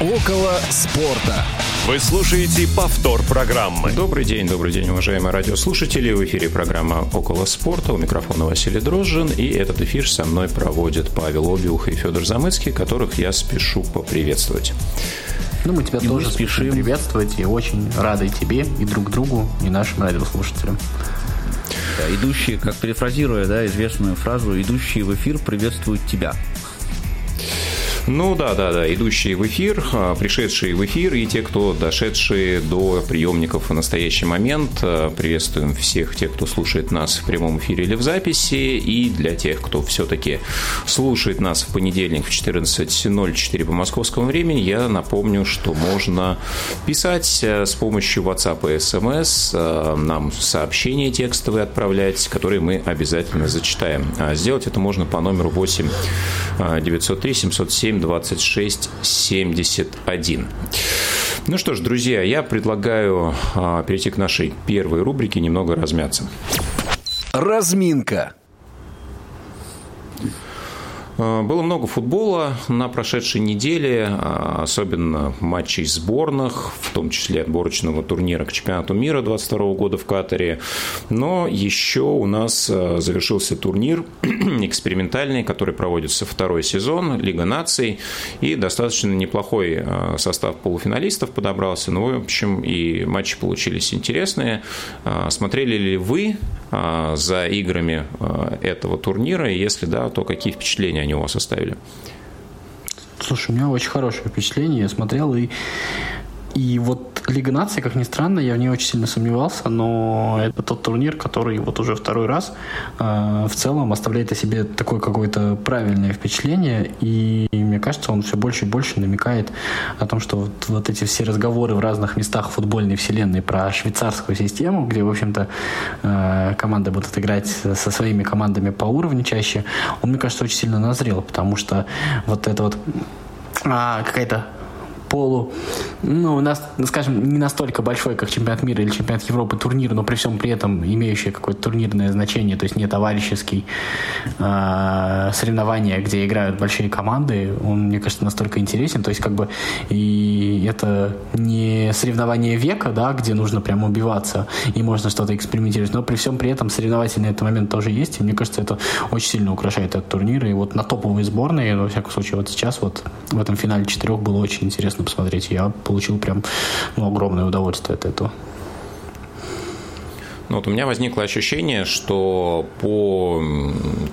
Около спорта. Вы слушаете повтор программы. Добрый день, добрый день, уважаемые радиослушатели. В эфире программа «Около спорта». У микрофона Василий Дрожжин. И этот эфир со мной проводят Павел Обиух и Федор Замыцкий, которых я спешу поприветствовать. Ну, мы тебя и тоже спешим приветствовать и очень рады тебе и друг другу, и нашим радиослушателям. Да, идущие, как перефразируя да, известную фразу, идущие в эфир приветствуют тебя. Ну да, да, да, идущие в эфир, а, пришедшие в эфир и те, кто дошедшие до приемников в настоящий момент. А, приветствуем всех тех, кто слушает нас в прямом эфире или в записи. И для тех, кто все-таки слушает нас в понедельник в 14.04 по московскому времени, я напомню, что можно писать а, с помощью WhatsApp и SMS, нам сообщения текстовые отправлять, которые мы обязательно зачитаем. Сделать это можно по номеру 8 903 707 26 71. Ну что ж, друзья, я предлагаю а, перейти к нашей первой рубрике «Немного размяться». Разминка. Э, было много футбола на прошедшей неделе, а, особенно матчей сборных, в том числе отборочного турнира к чемпионату мира 22 года в Катаре. Но еще у нас э, завершился турнир экспериментальный, который проводится второй сезон, Лига наций, и достаточно неплохой э, состав полуфиналистов подобрался. Ну, в общем, и матчи получились интересные. Смотрели ли вы за играми этого турнира? И если да, то какие впечатления они у вас оставили? Слушай, у меня очень хорошее впечатление. Я смотрел и и вот Лига наций, как ни странно, я в ней очень сильно сомневался, но это тот турнир, который вот уже второй раз э, в целом оставляет о себе такое какое-то правильное впечатление, и мне кажется, он все больше и больше намекает о том, что вот, вот эти все разговоры в разных местах футбольной вселенной про швейцарскую систему, где, в общем-то, э, команды будут играть со своими командами по уровню чаще, он, мне кажется, очень сильно назрел, потому что вот это вот а, какая-то полу, ну, у нас, скажем, не настолько большой, как чемпионат мира или чемпионат Европы турнир, но при всем при этом имеющий какое-то турнирное значение, то есть не товарищеский э, соревнования, где играют большие команды, он, мне кажется, настолько интересен, то есть как бы и это не соревнование века, да, где нужно прям убиваться и можно что-то экспериментировать, но при всем при этом соревновательный этот момент тоже есть, и мне кажется, это очень сильно украшает этот турнир, и вот на топовые сборные, во всяком случае, вот сейчас вот в этом финале четырех было очень интересно интересно посмотреть. Я получил прям ну, огромное удовольствие от этого. Ну, вот у меня возникло ощущение, что по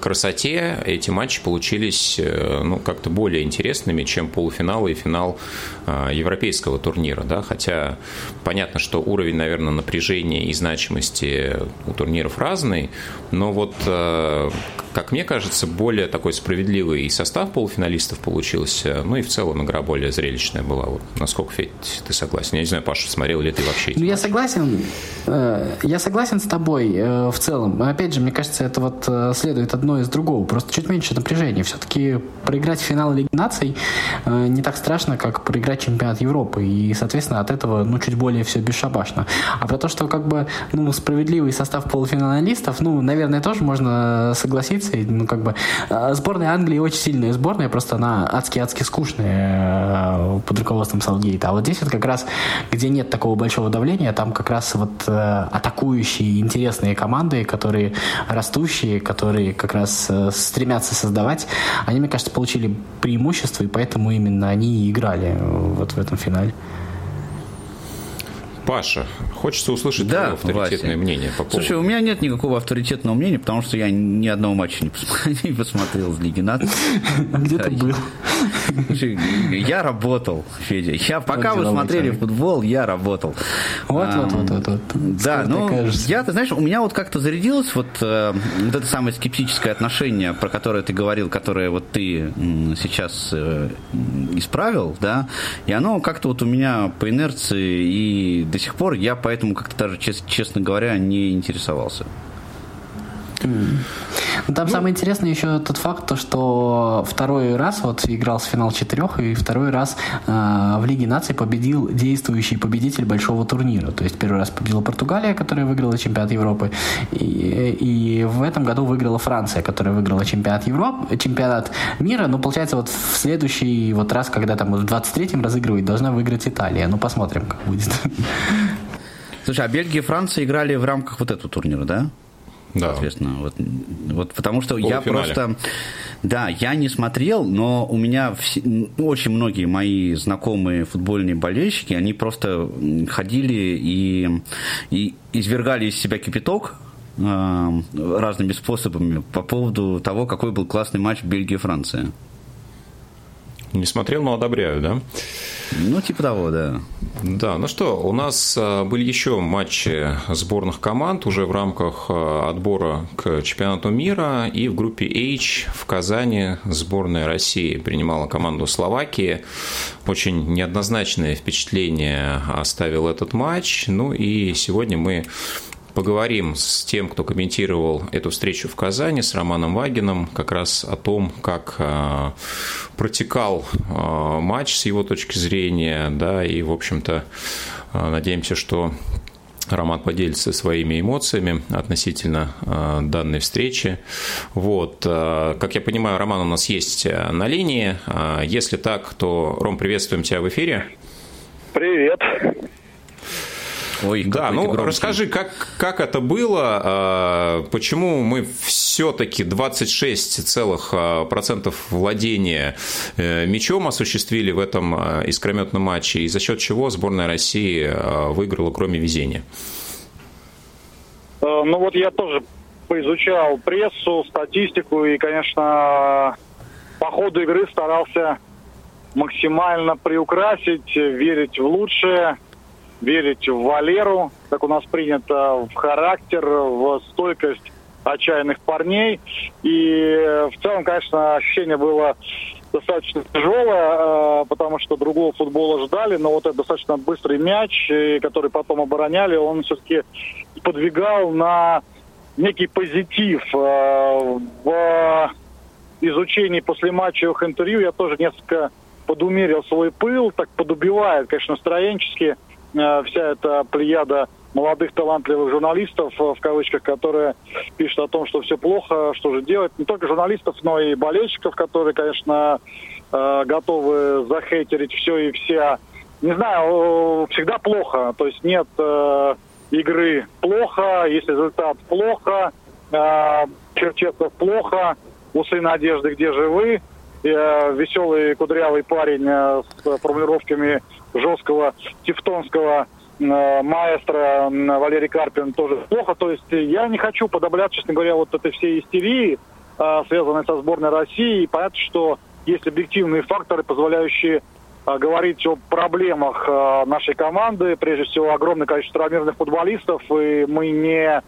красоте эти матчи получились э, ну, как-то более интересными, чем полуфинал и финал э, европейского турнира. Да? Хотя понятно, что уровень, наверное, напряжения и значимости у турниров разный, но вот э, как мне кажется, более такой справедливый состав полуфиналистов получился. Ну и в целом игра более зрелищная была. Вот насколько, Федь, ты согласен? Я не знаю, Паша, смотрел ли ты вообще Ну, я согласен. Э, я согласен с тобой э, в целом. Опять же, мне кажется, это вот э, следует одно из другого. Просто чуть меньше напряжения. Все-таки проиграть финал Лиги наций не так страшно, как проиграть чемпионат Европы. И, соответственно, от этого, ну, чуть более все бесшабашно. А про то, что как бы, ну, справедливый состав полуфиналистов, ну, наверное, тоже можно согласиться. Ну, как бы а, сборная Англии очень сильная сборная, просто она адски-адски скучная э, под руководством Саутгейта. А вот здесь вот как раз, где нет такого большого давления, там как раз вот э, атакующие интересные команды, которые растущие, которые как раз э, стремятся создавать, они, мне кажется, получили преимущество, и поэтому именно они и играли вот в этом финале. Паша, хочется услышать да, авторитетное Вася. мнение по поводу... Слушай, у меня нет никакого авторитетного мнения, потому что я ни одного матча не посмотрел, не посмотрел с Лиги наций. Где ты был? Я работал, Федя. Я, пока вы смотрели футбол, я работал. Вот, вот, вот, вот, вот. Да, ну, я, ты знаешь, у меня вот как-то зарядилось вот, э, вот это самое скептическое отношение, про которое ты говорил, которое вот ты сейчас э, исправил, да, и оно как-то вот у меня по инерции и до сих пор я поэтому как-то даже, честно говоря, не интересовался. Там ну, самое интересное еще тот факт, то, что второй раз вот играл с финал четырех, и второй раз э, в Лиге наций победил действующий победитель большого турнира. То есть первый раз победила Португалия, которая выиграла чемпионат Европы, и, и в этом году выиграла Франция, которая выиграла чемпионат Европы, чемпионат мира. Ну, получается, вот в следующий вот раз, когда там в 23-м разыгрывать, должна выиграть Италия. Ну, посмотрим, как будет. Слушай, а Бельгия и Франция играли в рамках вот этого турнира, да? Да. Соответственно, вот, вот потому что я просто... Да, я не смотрел, но у меня все, ну, очень многие мои знакомые футбольные болельщики, они просто ходили и, и извергали из себя кипяток э, разными способами по поводу того, какой был классный матч Бельгия-Франция. Не смотрел, но одобряю, да? Ну, типа того, да. Да, ну что, у нас а, были еще матчи сборных команд уже в рамках а, отбора к чемпионату мира. И в группе H в Казани сборная России принимала команду Словакии. Очень неоднозначное впечатление оставил этот матч. Ну и сегодня мы Поговорим с тем, кто комментировал эту встречу в Казани, с Романом Вагином, как раз о том, как э, протекал э, матч с его точки зрения, да, и, в общем-то, э, надеемся, что Роман поделится своими эмоциями относительно э, данной встречи. Вот. Э, как я понимаю, Роман у нас есть на линии. Э, если так, то, Ром, приветствуем тебя в эфире. Привет. Ой, да, ну громкий. расскажи, как, как это было, а, почему мы все-таки 26% владения э, мячом осуществили в этом а, искрометном матче, и за счет чего сборная России а, выиграла, кроме везения? Э, ну вот я тоже поизучал прессу, статистику и, конечно, по ходу игры старался максимально приукрасить, верить в лучшее верить в Валеру, как у нас принято, в характер, в стойкость отчаянных парней. И в целом, конечно, ощущение было достаточно тяжелое, э, потому что другого футбола ждали, но вот этот достаточно быстрый мяч, который потом обороняли, он все-таки подвигал на некий позитив. Э, в изучении после матчевых интервью я тоже несколько подумерил свой пыл, так подубивает, конечно, настроенчески Э, вся эта плеяда молодых талантливых журналистов, э, в кавычках, которые пишут о том, что все плохо, что же делать. Не только журналистов, но и болельщиков, которые, конечно, э, готовы захейтерить все и вся. Не знаю, всегда плохо. То есть нет игры плохо, есть результат плохо, Черчесов плохо, усы надежды где живы. Веселый кудрявый парень с формулировками жесткого тевтонского э, маэстро Валерий Карпин тоже плохо. То есть я не хочу подоблять, честно говоря, вот этой всей истерии, э, связанной со сборной России. И понятно, что есть объективные факторы, позволяющие э, говорить о проблемах нашей команды. Прежде всего, огромное количество травмированных футболистов. И мы не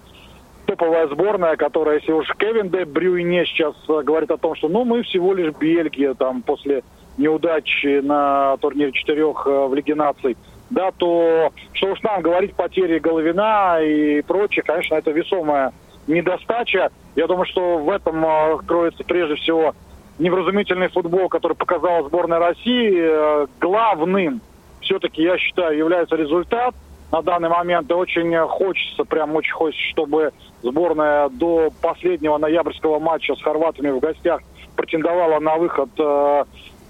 топовая сборная, которая, если уж Кевин Де Брюйне сейчас говорит о том, что ну мы всего лишь Бельгия там после неудачи на турнире четырех э, в Лиге наций, да, то что уж нам говорить потери Головина и прочее, конечно, это весомая недостача. Я думаю, что в этом э, кроется прежде всего невразумительный футбол, который показала сборная России. Э, главным все-таки, я считаю, является результат на данный момент. И очень хочется, прям очень хочется, чтобы сборная до последнего ноябрьского матча с хорватами в гостях претендовала на выход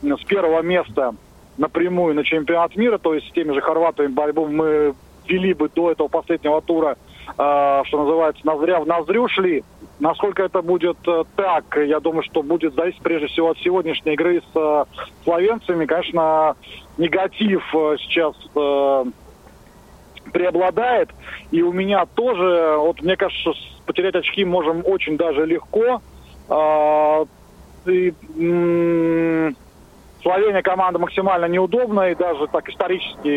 с первого места напрямую на чемпионат мира, то есть с теми же хорватами борьбу мы вели бы до этого последнего тура, э, что называется, ноздря в ноздрю шли. Насколько это будет э, так, я думаю, что будет зависеть прежде всего от сегодняшней игры с э, словенцами. Конечно, негатив э, сейчас э, преобладает. И у меня тоже, вот мне кажется, потерять очки можем очень даже легко. Э, и, Словения команда максимально неудобная, и даже так исторически,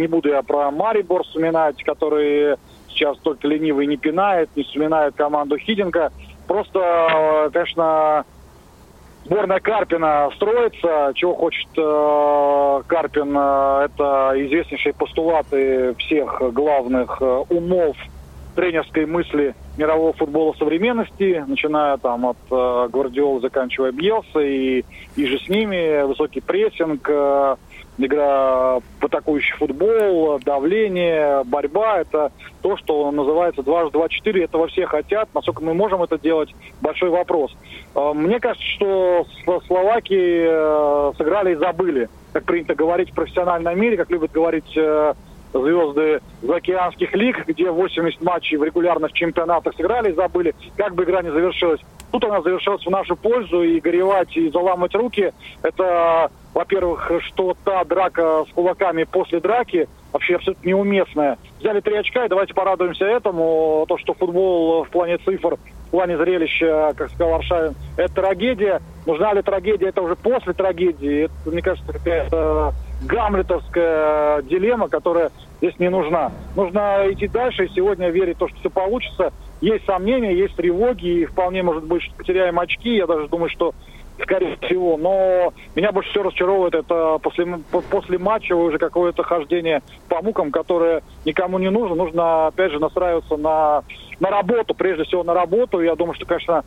не буду я про Марибор вспоминать, который сейчас только ленивый не пинает, не вспоминает команду Хиденко. Просто, конечно, сборная Карпина строится. Чего хочет э, Карпин, э, это известнейшие постулаты всех главных э, умов тренерской мысли мирового футбола современности, начиная там от э, Гвардиола, заканчивая Бьелса и, и же с ними высокий прессинг, э, игра в атакующий футбол, давление, борьба. Это то, что называется 2-2-4. Этого все хотят. Насколько мы можем это делать, большой вопрос. Э, мне кажется, что Словакии э, сыграли и забыли. Как принято говорить в профессиональном мире, как любят говорить э, звезды заокеанских лиг, где 80 матчей в регулярных чемпионатах сыграли забыли, как бы игра не завершилась. Тут она завершилась в нашу пользу, и горевать, и заламывать руки, это, во-первых, что та драка с кулаками после драки вообще абсолютно неуместная. Взяли три очка, и давайте порадуемся этому. То, что футбол в плане цифр, в плане зрелища, как сказал Аршавин, это трагедия. Нужна ли трагедия? Это уже после трагедии. Это, мне кажется, какая-то гамлетовская дилемма, которая здесь не нужна. Нужно идти дальше и сегодня верить в то, что все получится. Есть сомнения, есть тревоги, и вполне может быть, что потеряем очки. Я даже думаю, что скорее всего. Но меня больше всего разочаровывает это после, после матча уже какое-то хождение по мукам, которое никому не нужно. Нужно, опять же, настраиваться на, на работу, прежде всего на работу. Я думаю, что, конечно,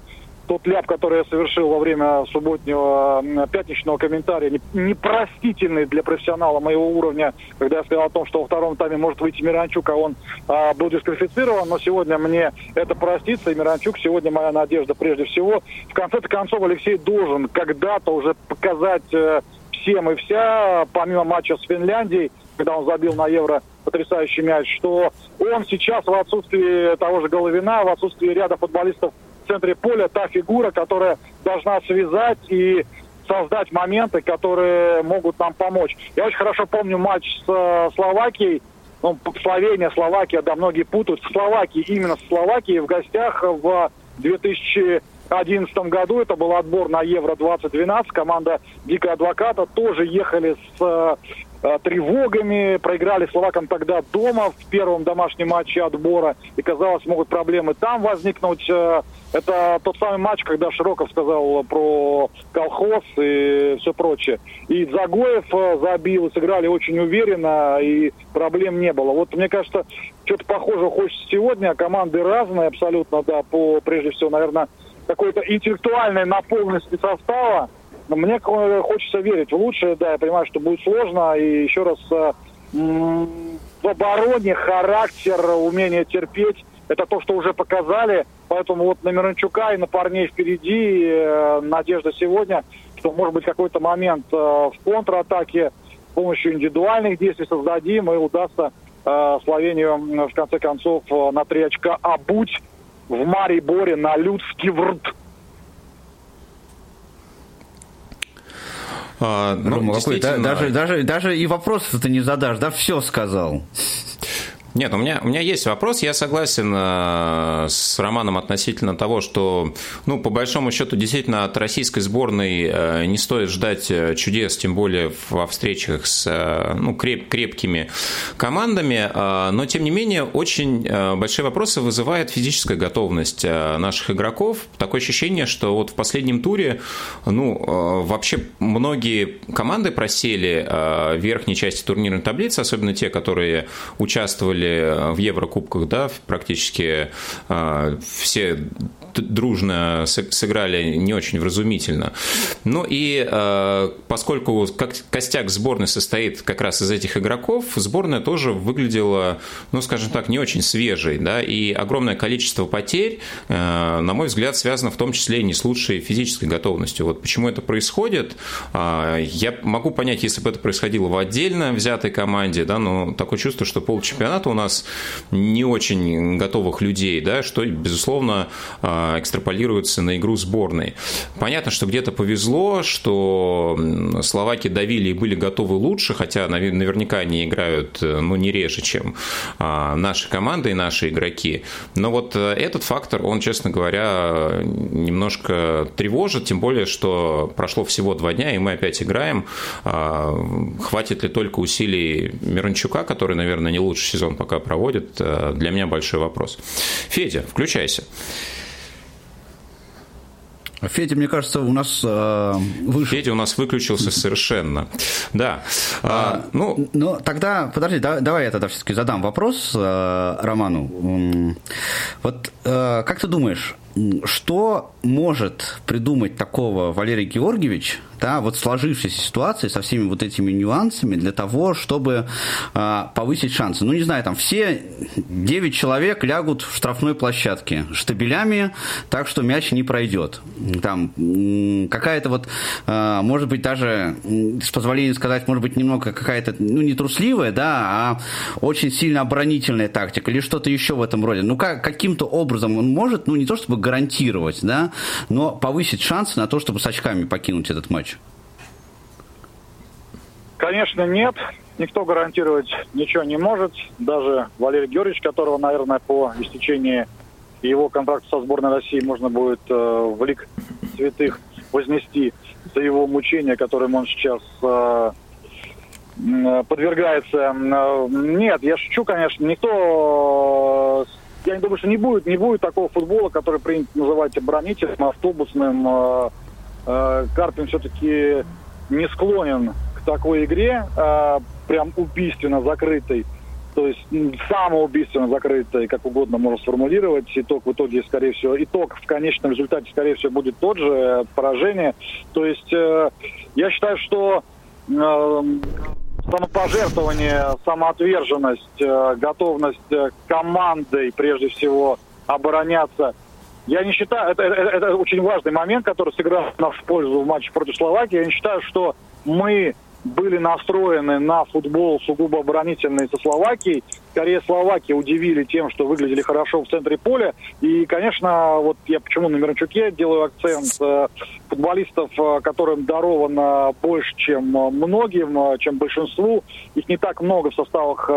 тот ляп, который я совершил во время субботнего пятничного комментария, непростительный для профессионала моего уровня, когда я сказал о том, что во втором тайме может выйти Миранчук, а он а, был дисквалифицирован, но сегодня мне это простится, и Миранчук сегодня моя надежда прежде всего. В конце-то концов Алексей должен когда-то уже показать э, всем и вся, помимо матча с Финляндией, когда он забил на Евро потрясающий мяч, что он сейчас в отсутствии того же Головина, в отсутствии ряда футболистов в центре поля та фигура, которая должна связать и создать моменты, которые могут нам помочь. Я очень хорошо помню матч с э, Словакией, ну, Словения, Словакия, да, многие путают, в Словакии, именно с Словакией в гостях в 2011 году, это был отбор на Евро-2012, команда Дикая Адвоката тоже ехали с Э, тревогами, проиграли словакам тогда дома в первом домашнем матче отбора, и казалось, могут проблемы там возникнуть. Э, это тот самый матч, когда Широков сказал про колхоз и все прочее. И Загоев э, забил, сыграли очень уверенно, и проблем не было. Вот мне кажется, что-то похожего хочется сегодня. Команды разные абсолютно, да, по, прежде всего, наверное, какой-то интеллектуальной наполненности состава. Но мне хочется верить в лучшее, да, я понимаю, что будет сложно, и еще раз э, в обороне характер, умение терпеть, это то, что уже показали, поэтому вот на Миранчука и на парней впереди э, надежда сегодня, что может быть какой-то момент э, в контратаке с помощью индивидуальных действий создадим и удастся Словению в конце концов на три очка обуть в Мариборе на людский врт. А, ну, Рома, действительно... даже, даже, даже и вопросов ты не задашь, да, все сказал. Нет, у меня, у меня есть вопрос. Я согласен э, с Романом относительно того, что, ну, по большому счету, действительно, от российской сборной э, не стоит ждать э, чудес, тем более во встречах с ну, креп, крепкими командами. Но, тем не менее, очень большие вопросы вызывает физическая готовность наших игроков. Такое ощущение, что вот в последнем туре, ну, вообще многие команды просели в верхней части турнирной таблицы, особенно те, которые участвовали участвовали в Еврокубках, да, практически а, все дружно сыграли не очень вразумительно. Ну и э, поскольку костяк сборной состоит как раз из этих игроков, сборная тоже выглядела, ну, скажем так, не очень свежей, да, и огромное количество потерь, э, на мой взгляд, связано в том числе и не с лучшей физической готовностью. Вот почему это происходит, э, я могу понять, если бы это происходило в отдельно взятой команде, да, но такое чувство, что полчемпионата у нас не очень готовых людей, да, что, безусловно, экстраполируется на игру сборной. Понятно, что где-то повезло, что словаки давили и были готовы лучше, хотя наверняка они играют ну, не реже, чем а, наши команды и наши игроки. Но вот э, этот фактор, он, честно говоря, немножко тревожит, тем более, что прошло всего два дня, и мы опять играем. А, хватит ли только усилий Миранчука, который, наверное, не лучший сезон пока проводит, э, для меня большой вопрос. Федя, включайся. Федя, мне кажется, у нас э, выше. Федя у нас выключился совершенно. Да. А, ну, но тогда, подожди, да, давай я тогда все-таки задам вопрос э, Роману. Вот э, как ты думаешь, что может придумать такого Валерий Георгиевич, да, вот сложившейся ситуации со всеми вот этими нюансами для того, чтобы э, повысить шансы? Ну, не знаю, там все 9 человек лягут в штрафной площадке штабелями, так что мяч не пройдет. Там какая-то вот, э, может быть, даже, с позволения сказать, может быть, немного какая-то, ну, не трусливая, да, а очень сильно оборонительная тактика или что-то еще в этом роде. Ну, как, каким-то образом он может, ну, не то чтобы гарантировать, да, но повысить шансы на то, чтобы с очками покинуть этот матч? Конечно, нет. Никто гарантировать ничего не может. Даже Валерий Георгиевич, которого, наверное, по истечении его контракта со сборной России можно будет э, в лик святых вознести за его мучения, которым он сейчас э, подвергается. Э, нет, я шучу, конечно. Никто я не думаю, что не будет, не будет такого футбола, который принято называть оборонительным, автобусным. Э, э, Карпин все-таки не склонен к такой игре, э, прям убийственно закрытой. То есть самоубийственно закрытой, как угодно можно сформулировать. Итог в итоге, скорее всего, итог в конечном результате, скорее всего, будет тот же, поражение. То есть я считаю, что самопожертвование, самоотверженность, э, готовность э, командой, прежде всего, обороняться. Я не считаю, это, это, это очень важный момент, который сыграл в пользу в матче против Словакии. Я не считаю, что мы были настроены на футбол сугубо оборонительный со Словакией. Скорее, Словакия удивили тем, что выглядели хорошо в центре поля. И, конечно, вот я почему на Мирончуке делаю акцент. Э, футболистов, э, которым даровано больше, чем многим, э, чем большинству. Их не так много в составах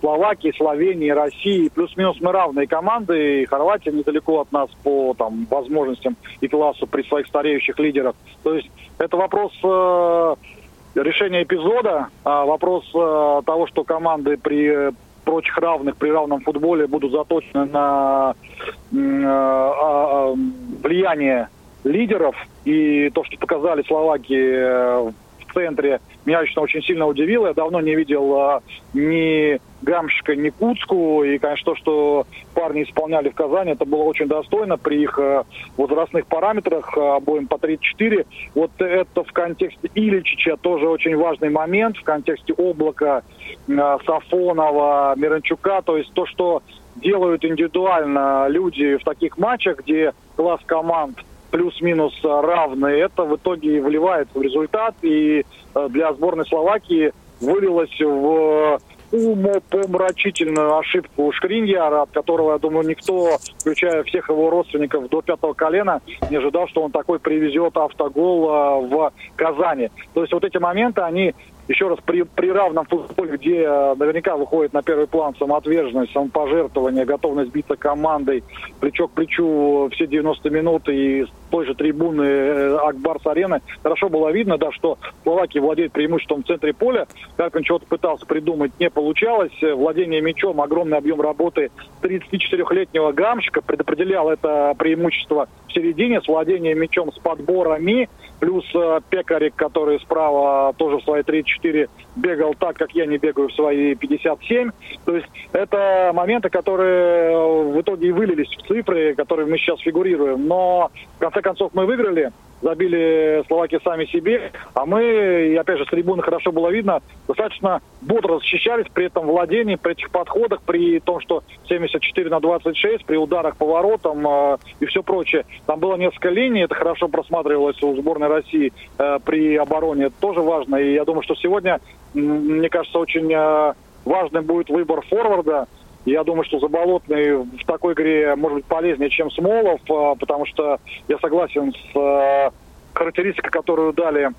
Словакии, Словении, России. Плюс-минус мы равные команды. И Хорватия недалеко от нас по там, возможностям и классу при своих стареющих лидерах. То есть это вопрос решение эпизода, а вопрос а, того, что команды при прочих равных, при равном футболе будут заточены на а, влияние лидеров. И то, что показали Словакии э, в центре, меня лично очень сильно удивило. Я давно не видел ни Гамшика, ни Куцку. И, конечно, то, что парни исполняли в Казани, это было очень достойно при их э, возрастных параметрах, э, обоим по 34. Вот это в контексте Иличича тоже очень важный момент, в контексте облака э, Сафонова, Миранчука. То есть то, что делают индивидуально люди в таких матчах, где класс команд плюс-минус равный, это в итоге вливается в результат. И для сборной Словакии вылилось в умопомрачительную ошибку Шкриньяра, от которого, я думаю, никто, включая всех его родственников до пятого колена, не ожидал, что он такой привезет автогол а, в Казани. То есть вот эти моменты, они еще раз, при, при равном футболе, где э, наверняка выходит на первый план самоотверженность, самопожертвование, готовность биться командой, плечо к плечу все 90 минут и с той же трибуны э, Акбарс-арены, хорошо было видно, да, что Словакия владеет преимуществом в центре поля. Карпин чего-то пытался придумать, не получалось. Владение мячом, огромный объем работы 34-летнего гамщика предопределял это преимущество в середине с владением мячом, с подборами, плюс э, Пекарик, который справа тоже в своей 34 бегал так, как я не бегаю в свои 57. То есть это моменты, которые э, в итоге и вылились в цифры, которые мы сейчас фигурируем. Но в конце концов мы выиграли забили словаки сами себе, а мы, и опять же, с трибуны хорошо было видно, достаточно бодро защищались при этом владении, при этих подходах, при том, что 74 на 26, при ударах по воротам э, и все прочее. Там было несколько линий, это хорошо просматривалось у сборной России э, при обороне, это тоже важно. И я думаю, что сегодня, мне кажется, очень э, важным будет выбор форварда, я думаю, что Заболотный в такой игре может быть полезнее, чем Смолов, а, потому что я согласен с а, характеристикой, которую дали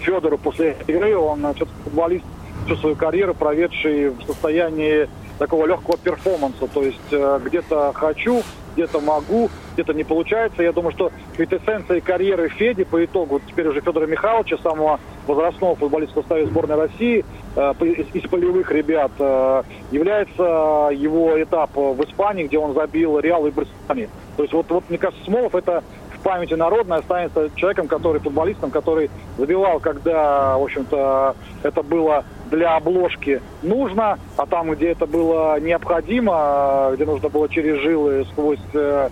Федору после игры. Он все-таки футболист всю свою карьеру, проведший в состоянии такого легкого перформанса. То есть э, где-то хочу, где-то могу, где-то не получается. Я думаю, что квитэссенцией карьеры Феди по итогу, теперь уже Федора Михайловича, самого возрастного футболиста в составе сборной России, э, из, из полевых ребят, э, является его этап в Испании, где он забил Реал и Барселоне. То есть вот, вот мне кажется, Смолов это памяти народной останется человеком, который, футболистом, который забивал, когда, в общем-то, это было для обложки нужно, а там, где это было необходимо, где нужно было через жилы сквозь э,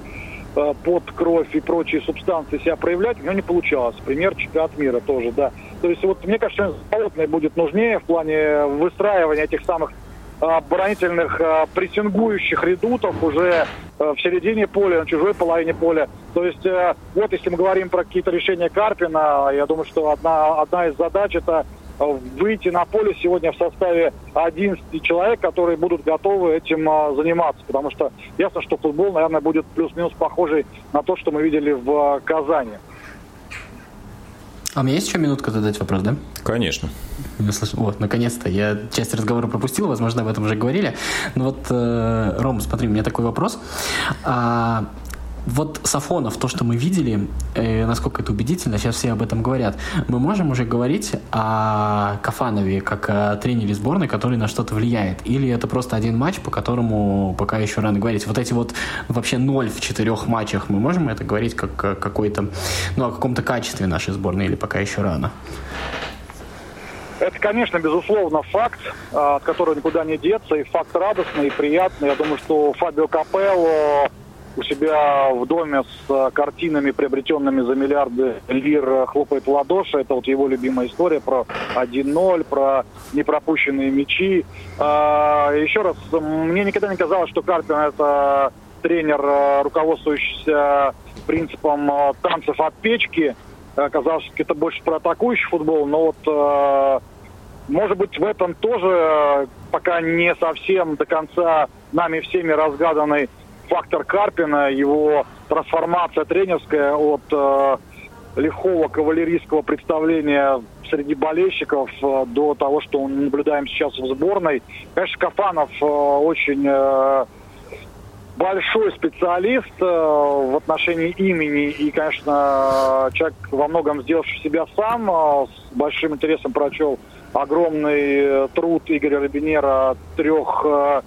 э, под кровь и прочие субстанции себя проявлять, у него не получалось. Пример чемпионат мира тоже, да. То есть вот мне кажется, что будет нужнее в плане выстраивания этих самых оборонительных прессингующих редутов уже в середине поля, на чужой половине поля. То есть вот если мы говорим про какие-то решения Карпина, я думаю, что одна, одна из задач это выйти на поле сегодня в составе 11 человек, которые будут готовы этим заниматься. Потому что ясно, что футбол, наверное, будет плюс-минус похожий на то, что мы видели в Казани. А у меня есть еще минутка задать вопрос, да? Конечно. Вот, наконец-то. Я часть разговора пропустил, возможно, об этом уже говорили. Но вот, э, Ром, смотри, у меня такой вопрос. А, вот Сафонов, то, что мы видели, э, насколько это убедительно, сейчас все об этом говорят. Мы можем уже говорить о Кафанове как о тренере сборной, который на что-то влияет? Или это просто один матч, по которому пока еще рано говорить? Вот эти вот вообще ноль в четырех матчах, мы можем это говорить как какой-то, ну, о каком-то качестве нашей сборной или пока еще рано? Это, конечно, безусловно, факт, а, от которого никуда не деться, и факт радостный и приятный. Я думаю, что Фабио Капелло у себя в доме с э, картинами, приобретенными за миллиарды лир, э, хлопает в ладоши. Это вот его любимая история про 1-0, про непропущенные мячи. А, еще раз, мне никогда не казалось, что Карпин это тренер, э, руководствующийся принципом танцев от печки. Казалось, что это больше про атакующий футбол, но вот может быть, в этом тоже пока не совсем до конца нами всеми разгаданный фактор Карпина, его трансформация тренерская от э, лихого кавалерийского представления среди болельщиков э, до того, что мы наблюдаем сейчас в сборной. Конечно, Кафанов э, очень э, большой специалист э, в отношении имени и, конечно, человек во многом сделавший себя сам, э, с большим интересом прочел огромный э, труд Игоря Робинера трех э,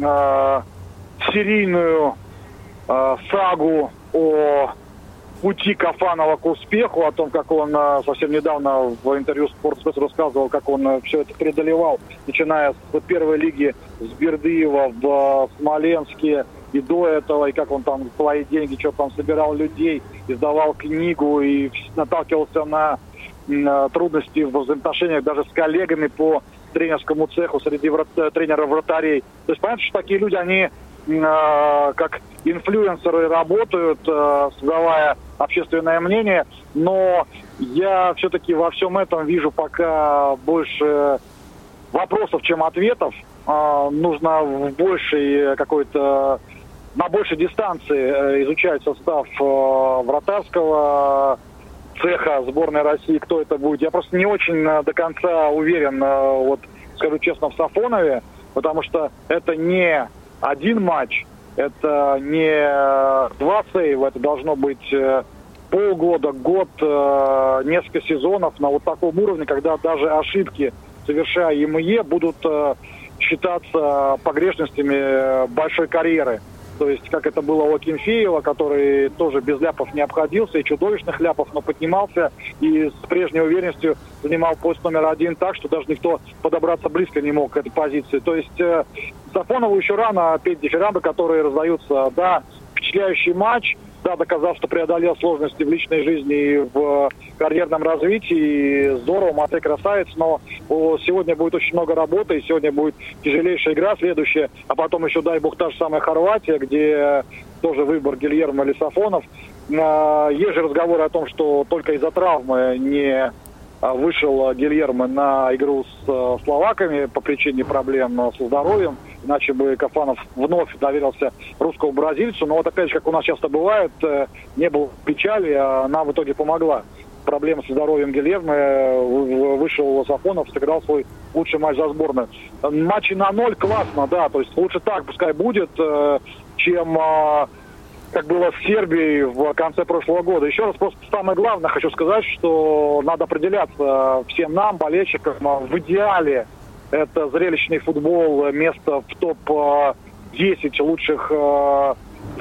э, серийную э, сагу о пути Кафанова к успеху, о том, как он э, совсем недавно в интервью Спортспец рассказывал, как он э, все это преодолевал, начиная с первой лиги с Бердыева в э, Смоленске и до этого, и как он там свои деньги, что там собирал людей, издавал книгу и наталкивался на э, трудности в взаимоотношениях даже с коллегами по тренерскому цеху среди врат, тренеров вратарей. То есть понятно, что такие люди, они как инфлюенсеры работают, э, создавая общественное мнение, но я все-таки во всем этом вижу пока больше вопросов, чем ответов. Э, нужно в большей какой-то на большей дистанции изучать состав вратарского цеха сборной России, кто это будет. Я просто не очень до конца уверен, вот скажу честно, в Сафонове, потому что это не один матч. Это не два сейва, это должно быть э, полгода, год, э, несколько сезонов на вот таком уровне, когда даже ошибки, совершая ИМЕ, будут э, считаться погрешностями большой карьеры. То есть, как это было у Акинфеева, который тоже без ляпов не обходился, и чудовищных ляпов, но поднимался и с прежней уверенностью занимал пост номер один так, что даже никто подобраться близко не мог к этой позиции. То есть, э, Сафонову еще рано петь дифирамбы, которые раздаются, да, впечатляющий матч, да, доказав, что преодолел сложности в личной жизни и в карьерном развитии. Здорово, Матей красавец, но сегодня будет очень много работы, и сегодня будет тяжелейшая игра следующая, а потом еще, дай бог, та же самая Хорватия, где тоже выбор Гильермо Лисафонов. Есть же разговоры о том, что только из-за травмы не вышел Гильермо на игру с э, словаками по причине проблем э, со здоровьем. Иначе бы Кафанов вновь доверился русскому бразильцу. Но вот опять же, как у нас часто бывает, э, не было печали, а она в итоге помогла. Проблемы со здоровьем Гильермо, вышел Сафонов, сыграл свой лучший матч за сборную. Матчи на ноль классно, да, то есть лучше так пускай будет, чем как было с Сербией в конце прошлого года. Еще раз просто самое главное хочу сказать, что надо определяться всем нам, болельщикам, в идеале это зрелищный футбол, место в топ-10 лучших э,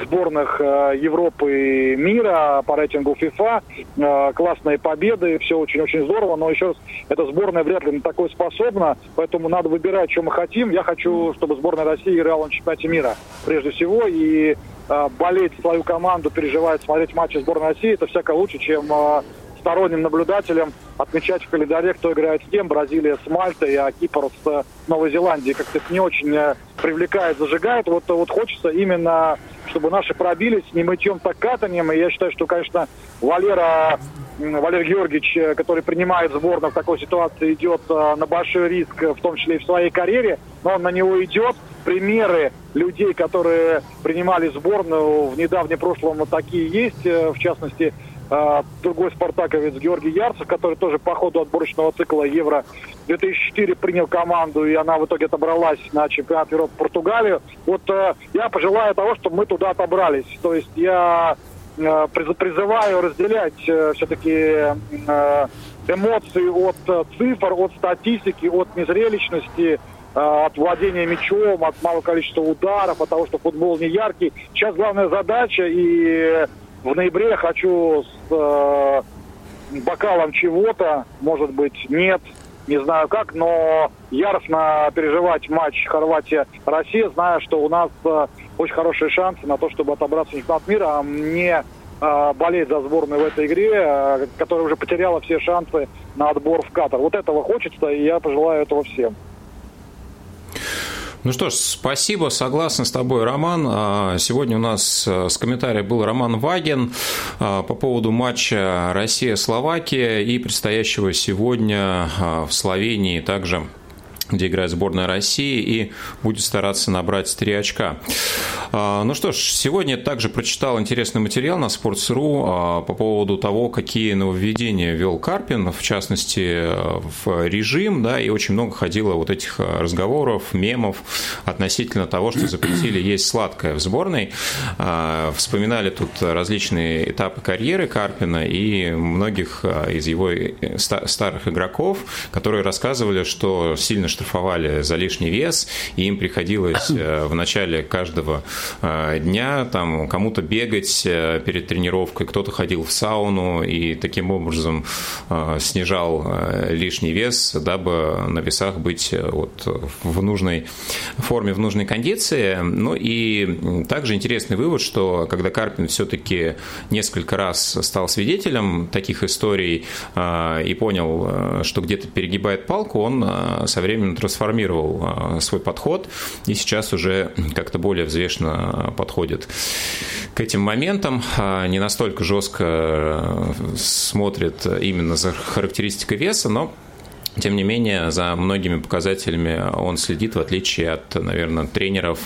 сборных э, Европы и мира по рейтингу ФИФА. Э, классные победы, все очень-очень здорово, но еще раз, эта сборная вряд ли на такое способна, поэтому надо выбирать, что мы хотим. Я хочу, чтобы сборная России играла на чемпионате мира прежде всего, и э, болеть свою команду, переживать, смотреть матчи сборной России, это всяко лучше, чем сторонним наблюдателем отмечать в календаре, кто играет с кем. Бразилия с Мальтой, а Кипр с э, Новой Зеландией. Как-то не очень э, привлекает, зажигает. Вот, вот хочется именно, чтобы наши пробились не мытьем, так катанием. И я считаю, что, конечно, Валера Валерий Георгиевич, э, который принимает сборную в такой ситуации, идет на большой риск, в том числе и в своей карьере, но он на него идет. Примеры людей, которые принимали сборную в недавнем прошлом, такие есть. В частности, другой спартаковец Георгий Ярцев, который тоже по ходу отборочного цикла Евро 2004 принял команду, и она в итоге отобралась на чемпионат Европы в Португалию. Вот э, я пожелаю того, чтобы мы туда отобрались. То есть я э, призываю разделять э, все-таки эмоции от цифр, от статистики, от незрелищности, от владения мячом, от малого количества ударов, от того, что футбол не яркий. Сейчас главная задача и в ноябре хочу с э, бокалом чего-то, может быть, нет, не знаю как, но яростно переживать матч Хорватия-Россия, зная, что у нас э, очень хорошие шансы на то, чтобы отобраться в чемпионат мира, а мне э, болеть за сборную в этой игре, э, которая уже потеряла все шансы на отбор в Катар. Вот этого хочется, и я пожелаю этого всем. Ну что ж, спасибо, согласен с тобой, Роман. А, сегодня у нас э, с комментарием был Роман Ваген а, по поводу матча Россия-Словакия и предстоящего сегодня а, в Словении также где играет сборная России, и будет стараться набрать три очка. А, ну что ж, сегодня также прочитал интересный материал на Sports.ru а, по поводу того, какие нововведения вел Карпин, в частности, в режим, да, и очень много ходило вот этих разговоров, мемов относительно того, что запретили есть сладкое в сборной. А, вспоминали тут различные этапы карьеры Карпина и многих из его э, старых игроков, которые рассказывали, что сильно штрафовали за лишний вес, и им приходилось э, в начале каждого э, дня там кому-то бегать э, перед тренировкой, кто-то ходил в сауну и таким образом снижал лишний вес, дабы на весах быть вот в нужной форме, в нужной кондиции. Ну и также интересный вывод, что когда Карпин все-таки несколько раз стал свидетелем таких историй и понял, что где-то перегибает палку, он со временем временем трансформировал а, свой подход и сейчас уже как-то более взвешенно подходит к этим моментам, а, не настолько жестко э, смотрит именно за характеристикой веса, но тем не менее, за многими показателями он следит, в отличие от, наверное, тренеров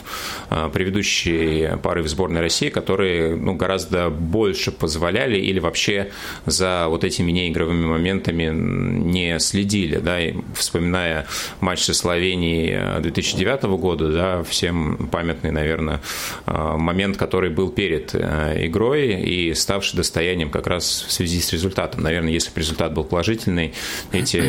а, предыдущей пары в сборной России, которые ну, гораздо больше позволяли или вообще за вот этими неигровыми моментами не следили. Да? И вспоминая матч со Словенией 2009 года, да, всем памятный, наверное, а, момент, который был перед а, игрой и ставший достоянием как раз в связи с результатом. Наверное, если бы результат был положительный, эти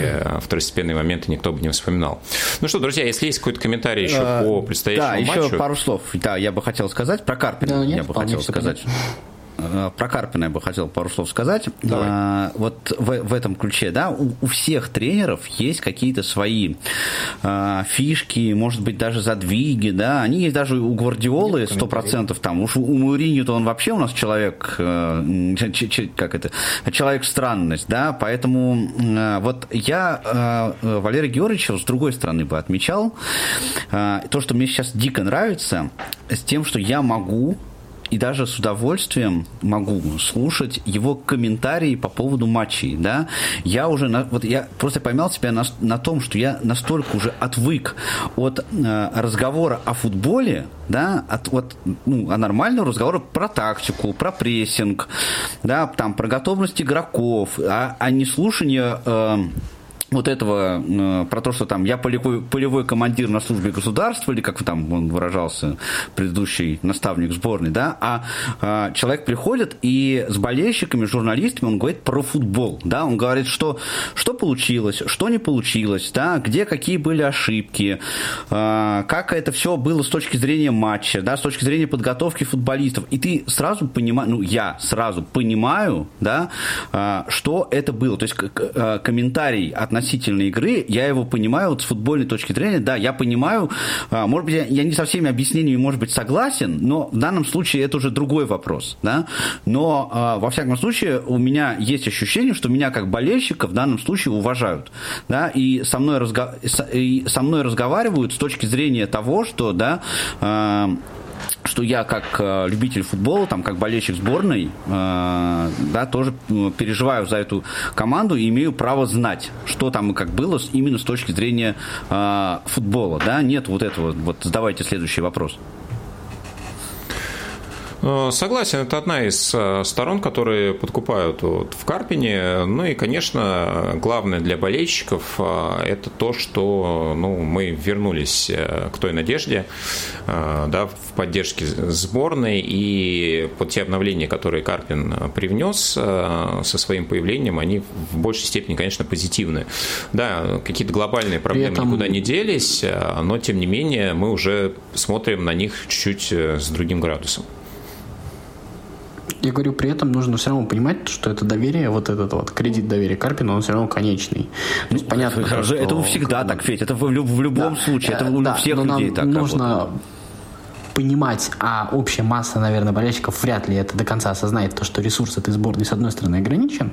второстепенные моменты никто бы не вспоминал. Ну что, друзья, если есть какой-то комментарий еще а, по предстоящему да, матчу... Да, еще пару слов. Да, я бы хотел сказать про Карпина. Да, нет, я бы хотел сказать. Понятно. Э, про Карпина я бы хотел пару слов сказать. Давай. А, вот в, в этом ключе, да, у, у всех тренеров есть какие-то свои а, фишки, может быть, даже задвиги, да, они есть даже у Гвардиолы сто процентов там, уж у Муринью-то он вообще у нас человек, э, как это, человек странность, да, поэтому э, вот я э, Валерия Георгиевича с другой стороны бы отмечал, э, то, что мне сейчас дико нравится, с тем, что я могу и даже с удовольствием могу слушать его комментарии по поводу матчей, да. Я уже, на, вот я просто поймал себя на, на том, что я настолько уже отвык от э, разговора о футболе, да, от вот, ну, а нормального разговора про тактику, про прессинг, да, там, про готовность игроков, а, а не слушание э, вот этого, э, про то, что там я полевой, полевой командир на службе государства, или как там он выражался, предыдущий наставник сборной, да, а, а человек приходит и с болельщиками, журналистами он говорит про футбол, да, он говорит, что, что получилось, что не получилось, да, где какие были ошибки, а, как это все было с точки зрения матча, да, с точки зрения подготовки футболистов, и ты сразу понимаешь, ну, я сразу понимаю, да, а, что это было, то есть э, комментарий относительно относительно игры, я его понимаю вот с футбольной точки зрения, да, я понимаю, а, может быть, я не со всеми объяснениями, может быть, согласен, но в данном случае это уже другой вопрос, да, но а, во всяком случае у меня есть ощущение, что меня как болельщика в данном случае уважают, да, и со мной, разго... и со мной разговаривают с точки зрения того, что, да, а, что я как э, любитель футбола, там, как болельщик сборной, э, да, тоже переживаю за эту команду и имею право знать, что там и как было именно с точки зрения э, футбола, да, нет вот этого, вот задавайте следующий вопрос. Э, согласен, это одна из э, сторон, которые подкупают вот в Карпине. Ну и, конечно, главное для болельщиков э, это то, что ну, мы вернулись к той надежде да, в поддержке сборной и под те обновления, которые Карпин привнес со своим появлением, они в большей степени, конечно, позитивны. Да, какие-то глобальные проблемы этом... никуда не делись, но тем не менее мы уже смотрим на них чуть-чуть с другим градусом. Я говорю, при этом нужно все равно понимать, что это доверие, вот этот вот кредит доверия Карпина, он все равно конечный. То есть, понятно, это, что, это всегда так, Федь, это в, в любом да, случае, это у да, всех людей так нужно работает понимать, а общая масса, наверное, болельщиков вряд ли это до конца осознает, то, что ресурс этой сборной, с одной стороны, ограничен,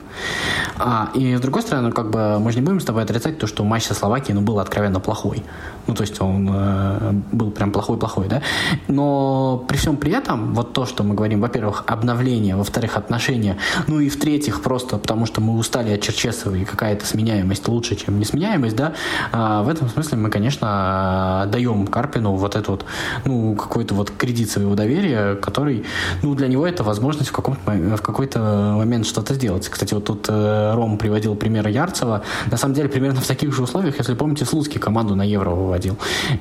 а, и с другой стороны, ну, как бы мы же не будем с тобой отрицать то, что матч со Словакией, ну, был откровенно плохой. Ну, то есть он э, был прям плохой-плохой, да. Но при всем при этом, вот то, что мы говорим, во-первых, обновление, во-вторых, отношения, ну и в-третьих, просто потому что мы устали от Черчесова и какая-то сменяемость лучше, чем несменяемость, да, э, в этом смысле мы, конечно, даем Карпину вот эту вот, ну, какой-то вот кредит своего доверия, который, ну, для него это возможность в, каком-то, в какой-то момент что-то сделать. Кстати, вот тут э, Ром приводил пример Ярцева. На самом деле, примерно в таких же условиях, если помните, Слуцкий команду на Евро выводил.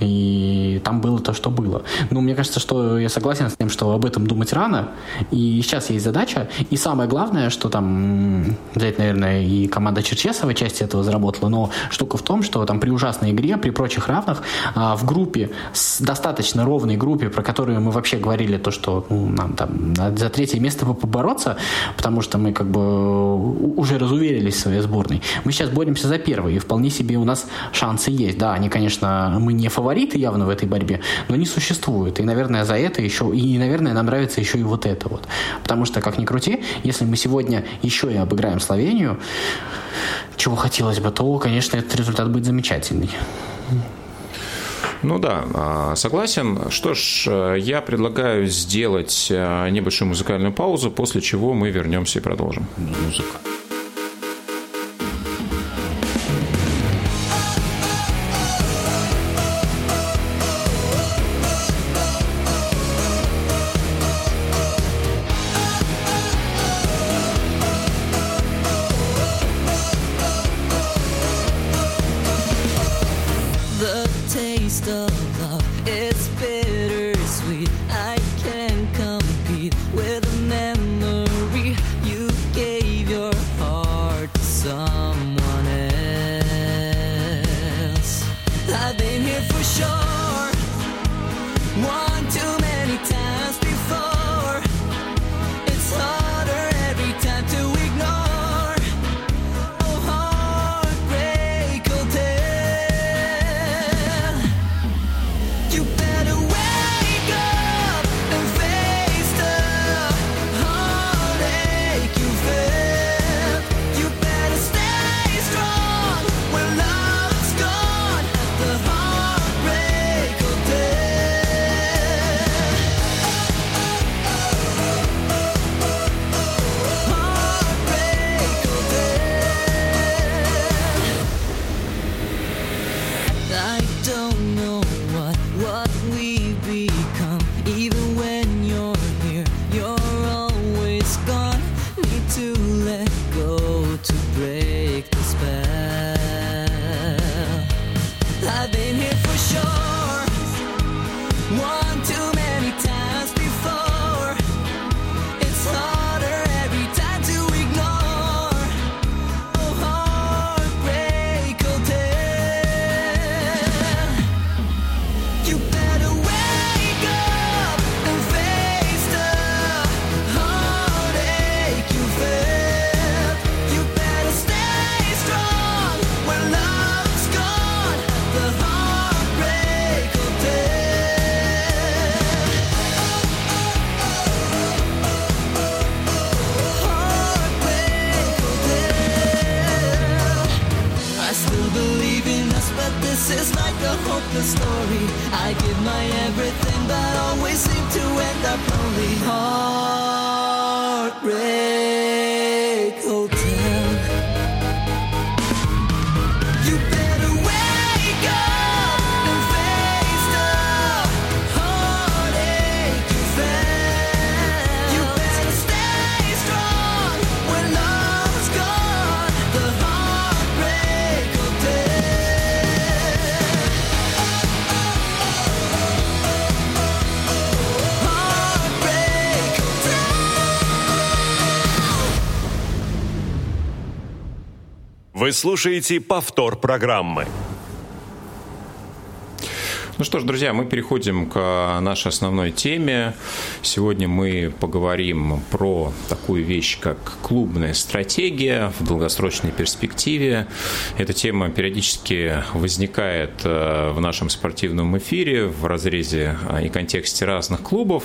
И там было то, что было. Но мне кажется, что я согласен с тем, что об этом думать рано. И сейчас есть задача. И самое главное, что там взять, наверное, и команда Черчесова часть этого заработала, но штука в том, что там при ужасной игре, при прочих равных, а, в группе, с достаточно ровной группе, про которую мы вообще говорили, то, что ну, нам там за третье место бы побороться, потому что мы как бы уже разуверились в своей сборной. Мы сейчас боремся за первый, и вполне себе у нас шансы есть. Да, они, конечно, мы не фавориты явно в этой борьбе, но они существуют. И, наверное, за это еще, и, наверное, нам нравится еще и вот это вот. Потому что, как ни крути, если мы сегодня еще и обыграем Словению, чего хотелось бы, то, конечно, этот результат будет замечательный. Ну да, а, согласен. Что ж, э, я предлагаю сделать э, небольшую музыкальную паузу, после чего мы вернемся и продолжим. Музыка. Вы слушаете повтор программы. Ну что ж, друзья, мы переходим к нашей основной теме. Сегодня мы поговорим про такую вещь, как клубная стратегия в долгосрочной перспективе. Эта тема периодически возникает э, в нашем спортивном эфире в разрезе э, и контексте разных клубов.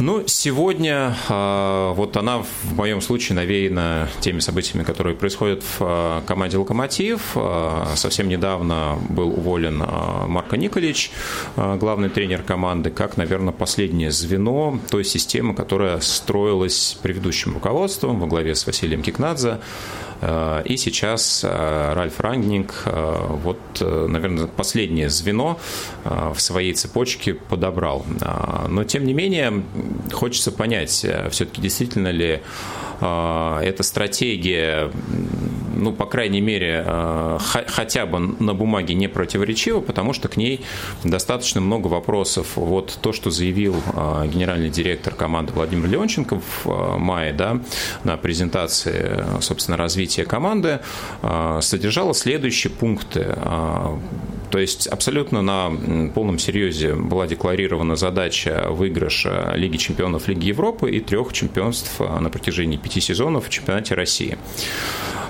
Ну, сегодня э, вот она в моем случае навеяна теми событиями, которые происходят в э, команде «Локомотив». Э, совсем недавно был уволен Марко Николич, главный тренер команды, как, наверное, последнее звено той системы, которая строилась предыдущим руководством во главе с Василием Кикнадзе. Э, И сейчас э, Ральф Рангнинг, э, вот, наверное, последнее звено в своей цепочке подобрал. Но, тем не менее, хочется понять, все-таки действительно ли эта стратегия, ну, по крайней мере, ха- хотя бы на бумаге не противоречива, потому что к ней достаточно много вопросов. Вот то, что заявил э, генеральный директор команды Владимир Леонченко в мае, да, на презентации, собственно, развития команды, содержало следующие пункты. То есть абсолютно на полном серьезе была декларирована задача выигрыша Лиги чемпионов Лиги Европы и трех чемпионств э, на протяжении пяти сезонов в чемпионате России.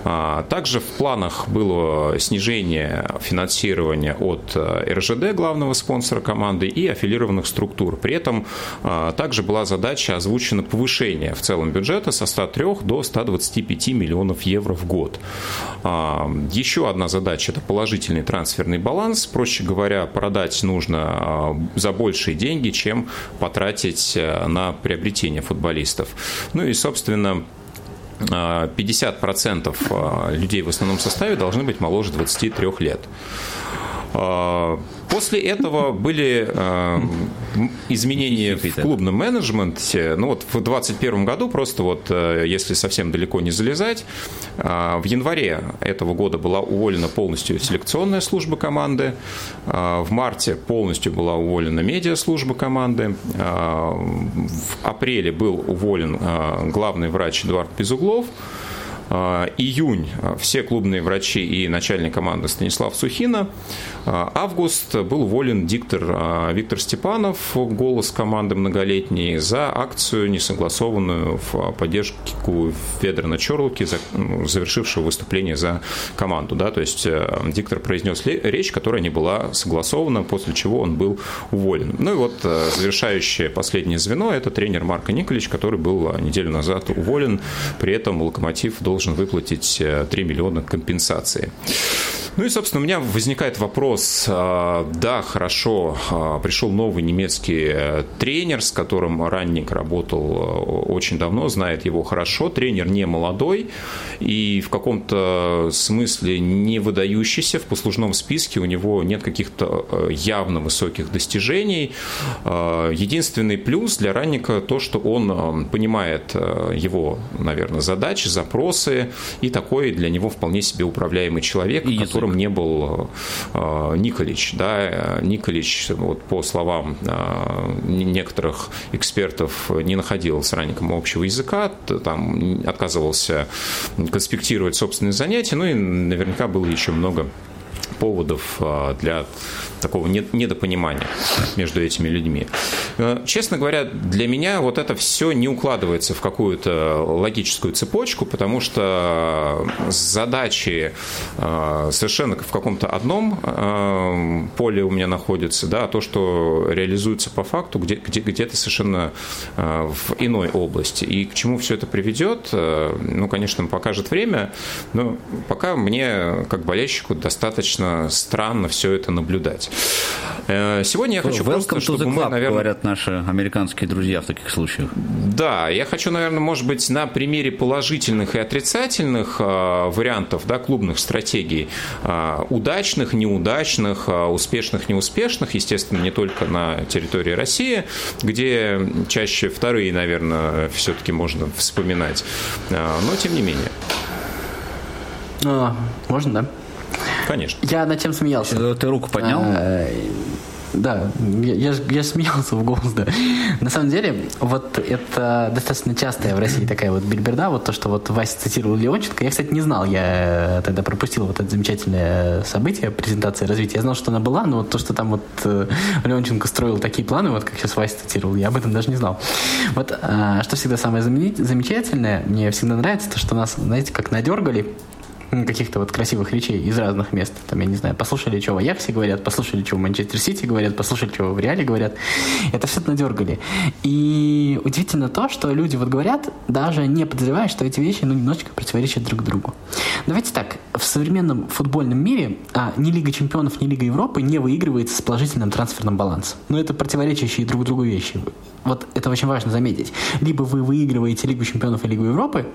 А, Также в планах было снижение финансирования от э, РЖД, главного спонсора команды, и аффилированных структур. При этом а, также была задача озвучена повышение в целом бюджета со 103 до 125 миллионов евро в год. А, Еще одна задача – это положительный трансферный баланс. Проще говоря, продать нужно а, за большие деньги, чем потратить э, на приобретение футболистов. Ну и, собственно, 50% а, людей в основном составе должны быть моложе 23 лет. После этого были э, изменения в клубном менеджменте. Ну вот в 2021 году, просто вот э, если совсем далеко не залезать, э, в январе этого года была уволена полностью селекционная служба команды, э, в марте полностью была уволена медиаслужба команды, э, в апреле был уволен э, главный врач Эдуард Безуглов, Июнь все клубные врачи и начальник команды Станислав Сухина. А, Август был уволен диктор а, Виктор Степанов, голос команды многолетний, за акцию, несогласованную в поддержку Федора Чорлуки, ну, завершившего выступление за команду. Да? То есть э, диктор произнес речь, которая не была согласована, после чего он был уволен. Ну и вот э, завершающее последнее звено – это тренер Марко Николич, который был неделю назад уволен. При этом «Локомотив» должен выплатить 3 миллиона компенсации. Ну и, собственно, у меня возникает вопрос. Да, хорошо, пришел новый немецкий тренер, с которым Ранник работал очень давно, знает его хорошо. Тренер не молодой и в каком-то смысле не выдающийся в послужном списке. У него нет каких-то явно высоких достижений. Единственный плюс для Ранника то, что он понимает его, наверное, задачи, запросы и такой для него вполне себе управляемый человек, И которым не был Николич. Да? Николич, вот, по словам некоторых экспертов, не находил с ранником общего языка, там отказывался конспектировать собственные занятия, ну и наверняка было еще много поводов а, для такого недопонимания между этими людьми. Э, честно говоря, для меня вот это все не укладывается в какую-то логическую цепочку, потому что задачи э, совершенно в каком-то одном э, поле у меня находятся, да, а то, что реализуется по факту, где, где, где-то совершенно в иной области. И к чему все это приведет, ну, конечно, покажет время, но пока мне, как болельщику, достаточно странно все это наблюдать. Э, сегодня я хочу Welcome просто, чтобы мы, наверное... говорят наши американские друзья в таких случаях. Да, я хочу, наверное, может быть, на примере положительных и отрицательных э, вариантов да, клубных стратегий, э, удачных, неудачных, успешных, неуспешных, естественно, не только на территории России, где чаще вторые, наверное, все-таки можно вспоминать, но тем не менее. А, можно, да? Конечно. Я над чем смеялся. Ты руку поднял? А, да, я, я, я смеялся в голос, да. На самом деле, вот это достаточно частая в России такая вот бильберда, вот то, что вот Вася цитировал Леонченко. Я, кстати, не знал, я тогда пропустил вот это замечательное событие, презентация развития. Я знал, что она была, но вот то, что там вот э, Леонченко строил такие планы, вот как сейчас Вася цитировал, я об этом даже не знал. Вот что всегда самое замечательное, мне всегда нравится, то, что нас, знаете, как надергали, каких-то вот красивых речей из разных мест. Там, я не знаю, послушали, что в Аяксе говорят, послушали, что в Манчестер Сити говорят, послушали, что в Реале говорят. Это все надергали. И удивительно то, что люди вот говорят, даже не подозревая, что эти вещи, ну, немножечко противоречат друг другу. Давайте так, в современном футбольном мире а, ни Лига Чемпионов, ни Лига Европы не выигрывается с положительным трансферным балансом. Но это противоречащие друг другу вещи. Вот это очень важно заметить. Либо вы выигрываете Лигу Чемпионов и Лигу Европы,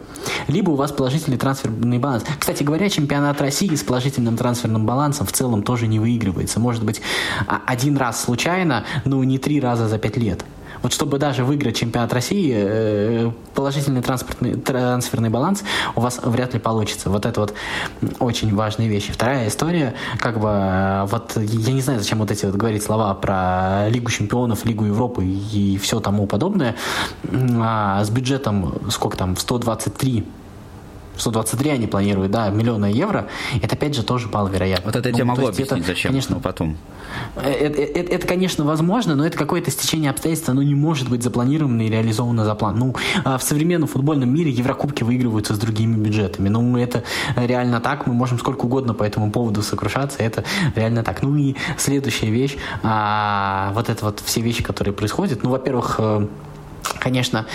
либо у вас положительный трансферный баланс. Кстати говоря, чемпионат России с положительным трансферным балансом в целом тоже не выигрывается. Может быть, один раз случайно, но не три раза за пять лет. Вот чтобы даже выиграть чемпионат России, э, положительный транспортный, трансферный баланс у вас вряд ли получится. Вот это вот очень важные вещи. Вторая история, как бы, э, вот я не знаю, зачем вот эти вот говорить слова про Лигу чемпионов, Лигу Европы и все тому подобное. А с бюджетом, сколько там, 123 123 они планируют, да, миллиона евро, это опять же тоже маловероятно. Вот это я ну, тебе могу объяснить, это, зачем, конечно, но потом. Это, это, это, это, конечно, возможно, но это какое-то стечение обстоятельств, оно не может быть запланировано и реализовано за план. Ну, а в современном футбольном мире Еврокубки выигрываются с другими бюджетами. Ну, это реально так, мы можем сколько угодно по этому поводу сокрушаться, это реально так. Ну и следующая вещь, а, вот это вот все вещи, которые происходят, ну, во-первых, э, Конечно,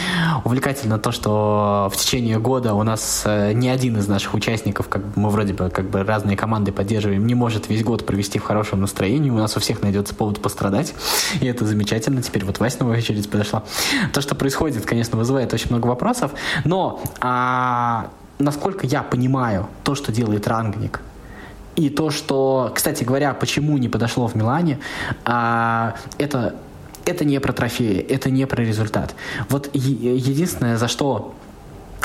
увлекательно то, что в течение года у нас э, ни один из наших участников, как мы вроде бы как бы разные команды поддерживаем, не может весь год провести в хорошем настроении. У нас у всех найдется повод пострадать, и это замечательно. Теперь вот Вася новая очередь подошла. То, что происходит, конечно, вызывает очень много вопросов, но а, насколько я понимаю то, что делает Рангник, и то, что, кстати говоря, почему не подошло в Милане, а, это это не про трофеи, это не про результат. Вот единственное, за что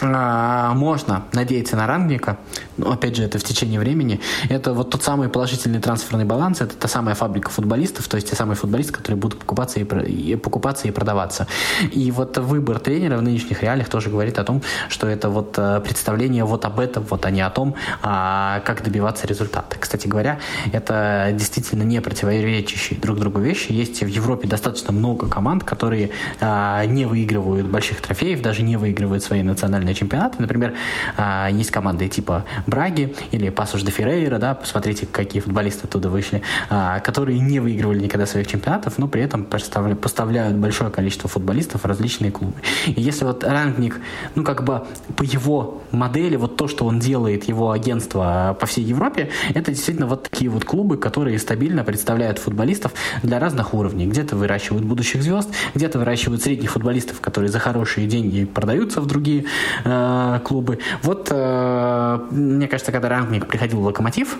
можно надеяться на рангника, но опять же это в течение времени, это вот тот самый положительный трансферный баланс, это та самая фабрика футболистов, то есть те самые футболисты, которые будут покупаться и, и покупаться и продаваться. И вот выбор тренера в нынешних реалиях тоже говорит о том, что это вот э, представление вот об этом, вот а не о том, а, как добиваться результата. Кстати говоря, это действительно не противоречащие друг другу вещи. Есть в Европе достаточно много команд, которые а, не выигрывают больших трофеев, даже не выигрывают свои национальные национальные чемпионаты. Например, а, есть команды типа Браги или Пасуш де Феррейра, да, посмотрите, какие футболисты оттуда вышли, а, которые не выигрывали никогда своих чемпионатов, но при этом поставляют большое количество футболистов в различные клубы. И если вот рангник, ну, как бы по его модели, вот то, что он делает, его агентство по всей Европе, это действительно вот такие вот клубы, которые стабильно представляют футболистов для разных уровней. Где-то выращивают будущих звезд, где-то выращивают средних футболистов, которые за хорошие деньги продаются в другие э, клубы. Вот, э, мне кажется, когда Рангник приходил в Локомотив,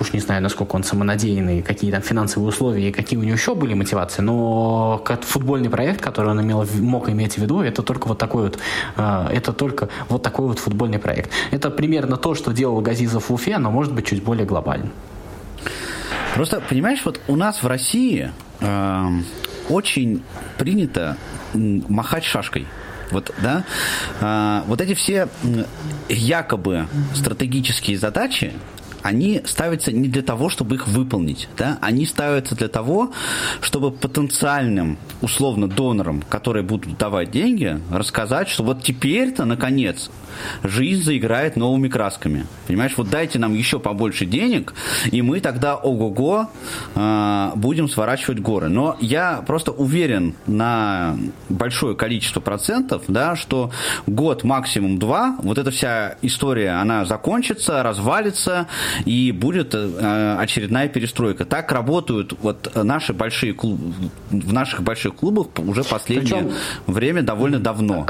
уж не знаю, насколько он самонадеянный, какие там финансовые условия и какие у него еще были мотивации, но футбольный проект, который он имел, мог иметь в виду, это только вот такой вот, э, это только вот такой вот футбольный проект. Это примерно то, что делал Газизов в Уфе, но может быть чуть более глобально. Просто, понимаешь, вот у нас в России э, очень принято махать шашкой. Вот, да, а, вот эти все якобы стратегические задачи, они ставятся не для того, чтобы их выполнить, да, они ставятся для того, чтобы потенциальным, условно, донорам, которые будут давать деньги, рассказать, что вот теперь-то, наконец, жизнь заиграет новыми красками. Понимаешь, вот дайте нам еще побольше денег, и мы тогда ого-го э, будем сворачивать горы. Но я просто уверен на большое количество процентов, да, что год максимум два, вот эта вся история, она закончится, развалится, и будет э, очередная перестройка. Так работают вот наши большие клубы, в наших больших клубах уже последнее Причем... время довольно давно.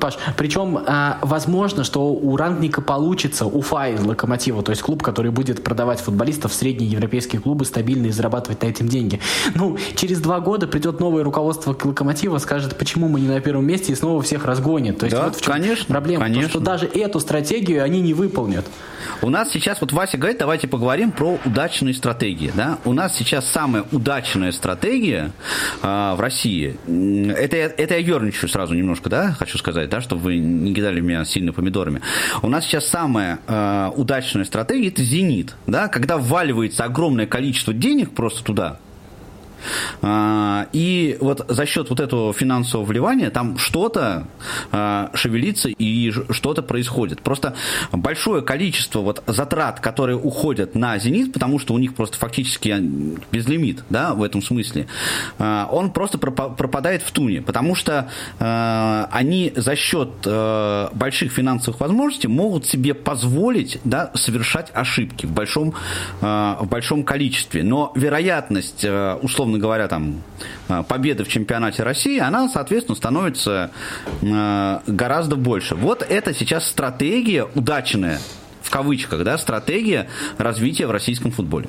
Паш, причем э, возможно, что у Рангника получится Уфа из Локомотива, то есть клуб, который будет продавать футболистов в средние европейские клубы стабильно и зарабатывать на этом деньги. Ну, через два года придет новое руководство Локомотива, скажет, почему мы не на первом месте, и снова всех разгонит. То есть да, вот в чем конечно, проблема, конечно. То, что даже эту стратегию они не выполнят. У нас сейчас, вот Вася говорит, давайте поговорим про удачные стратегии. Да? У нас сейчас самая удачная стратегия э, в России, это, это я ерничаю сразу немножко, да, хочу сказать, да, чтобы вы не кидали меня сильно помидорами. У нас сейчас самая э, удачная стратегия – это «Зенит», да, когда вваливается огромное количество денег просто туда, и вот за счет вот этого финансового вливания там что-то а, шевелится и что-то происходит. Просто большое количество вот затрат, которые уходят на «Зенит», потому что у них просто фактически безлимит, да, в этом смысле, а, он просто пропадает в туне, потому что они за счет больших финансовых возможностей могут себе позволить да, совершать ошибки в большом, в большом количестве. Но вероятность, условно условно говоря, там, э, победы в чемпионате России, она, соответственно, становится э, гораздо больше. Вот это сейчас стратегия удачная, в кавычках, да, стратегия развития в российском футболе.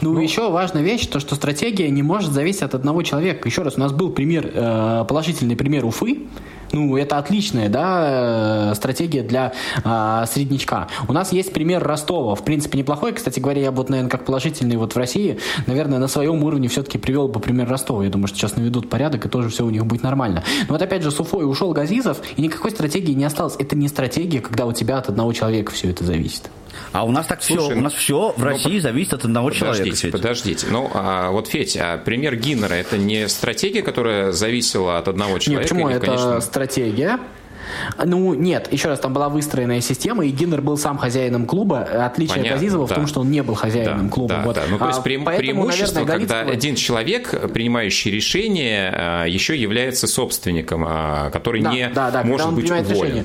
Ну, ну, еще важная вещь, то, что стратегия не может зависеть от одного человека. Еще раз, у нас был пример, э, положительный пример Уфы, ну, это отличная, да, э, стратегия для а, среднячка. У нас есть пример Ростова. В принципе, неплохой. Кстати говоря, я бы, вот, наверное, как положительный вот в России, наверное, на своем уровне все-таки привел бы пример Ростова. Я думаю, что сейчас наведут порядок, и тоже все у них будет нормально. Но вот опять же, с Уфой ушел Газизов, и никакой стратегии не осталось. Это не стратегия, когда у тебя от одного человека все это зависит. А у нас так Слушай, все, у нас все в ну, России ну, зависит от одного подождите, человека. Федь. Подождите, ну а вот Федь, а пример Гиннера это не стратегия, которая зависела от одного человека? Нет, почему или, это конечно... стратегия? Ну, нет, еще раз, там была выстроенная система, и Гиннер был сам хозяином клуба. Отличие Понятно, от Газизова да. в том, что он не был хозяином да, клуба. Да, вот. да. Ну, то есть а, преим, поэтому, преимущество, наверное, когда один человек, принимающий решение, а, еще является собственником, а, который да, не да, да, может быть уволен. Решение.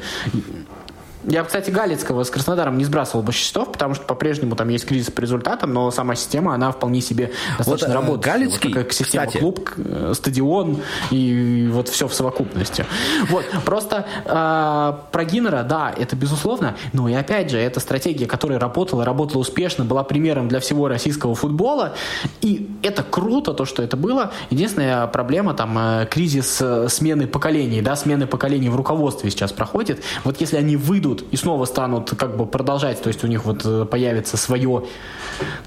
Я, кстати, Галицкого с Краснодаром не сбрасывал бы счетов, потому что по-прежнему там есть кризис по результатам, но сама система, она вполне себе достаточно вот, э, работает. Галицкий, вот, как система, кстати. клуб, э, стадион и вот все в совокупности. Вот, просто э, про Гиннера, да, это безусловно, но и опять же, это стратегия, которая работала, работала успешно, была примером для всего российского футбола, и это круто, то, что это было. Единственная проблема, там, э, кризис смены поколений, да, смены поколений в руководстве сейчас проходит. Вот если они выйдут уйдут и снова станут как бы продолжать, то есть у них вот э, появится свое,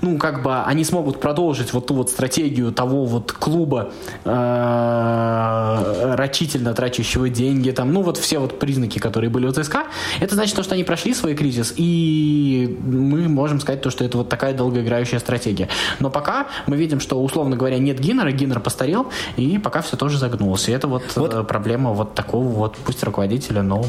ну как бы они смогут продолжить вот ту вот стратегию того вот клуба э, рачительно трачущего деньги, там, ну вот все вот признаки, которые были у ЦСКА, это значит то, что они прошли свой кризис, и мы можем сказать то, что это вот такая долгоиграющая стратегия. Но пока мы видим, что, условно говоря, нет Гиннера, Гиннер постарел, и пока все тоже загнулось. И это вот, вот. Э, проблема вот такого вот, пусть руководителя, но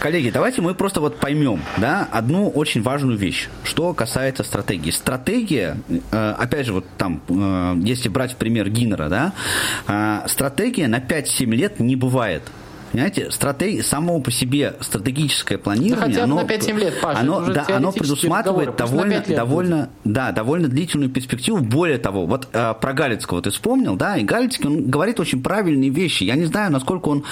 Коллеги, давайте мы просто вот поймем, да, одну очень важную вещь, что касается стратегии. Стратегия, э, опять же, вот там, э, если брать в пример Гиннера, да, э, стратегия на 5-7 лет не бывает. Понимаете, стратег... само по себе стратегическое планирование, хотя бы оно, на 5-7 лет, Паша, оно, да, оно на довольно, 5 лет довольно, да, довольно длительную перспективу. Более того, вот э, про Галицкого ты вспомнил, да, и Галицкий, он говорит очень правильные вещи. Я не знаю, насколько он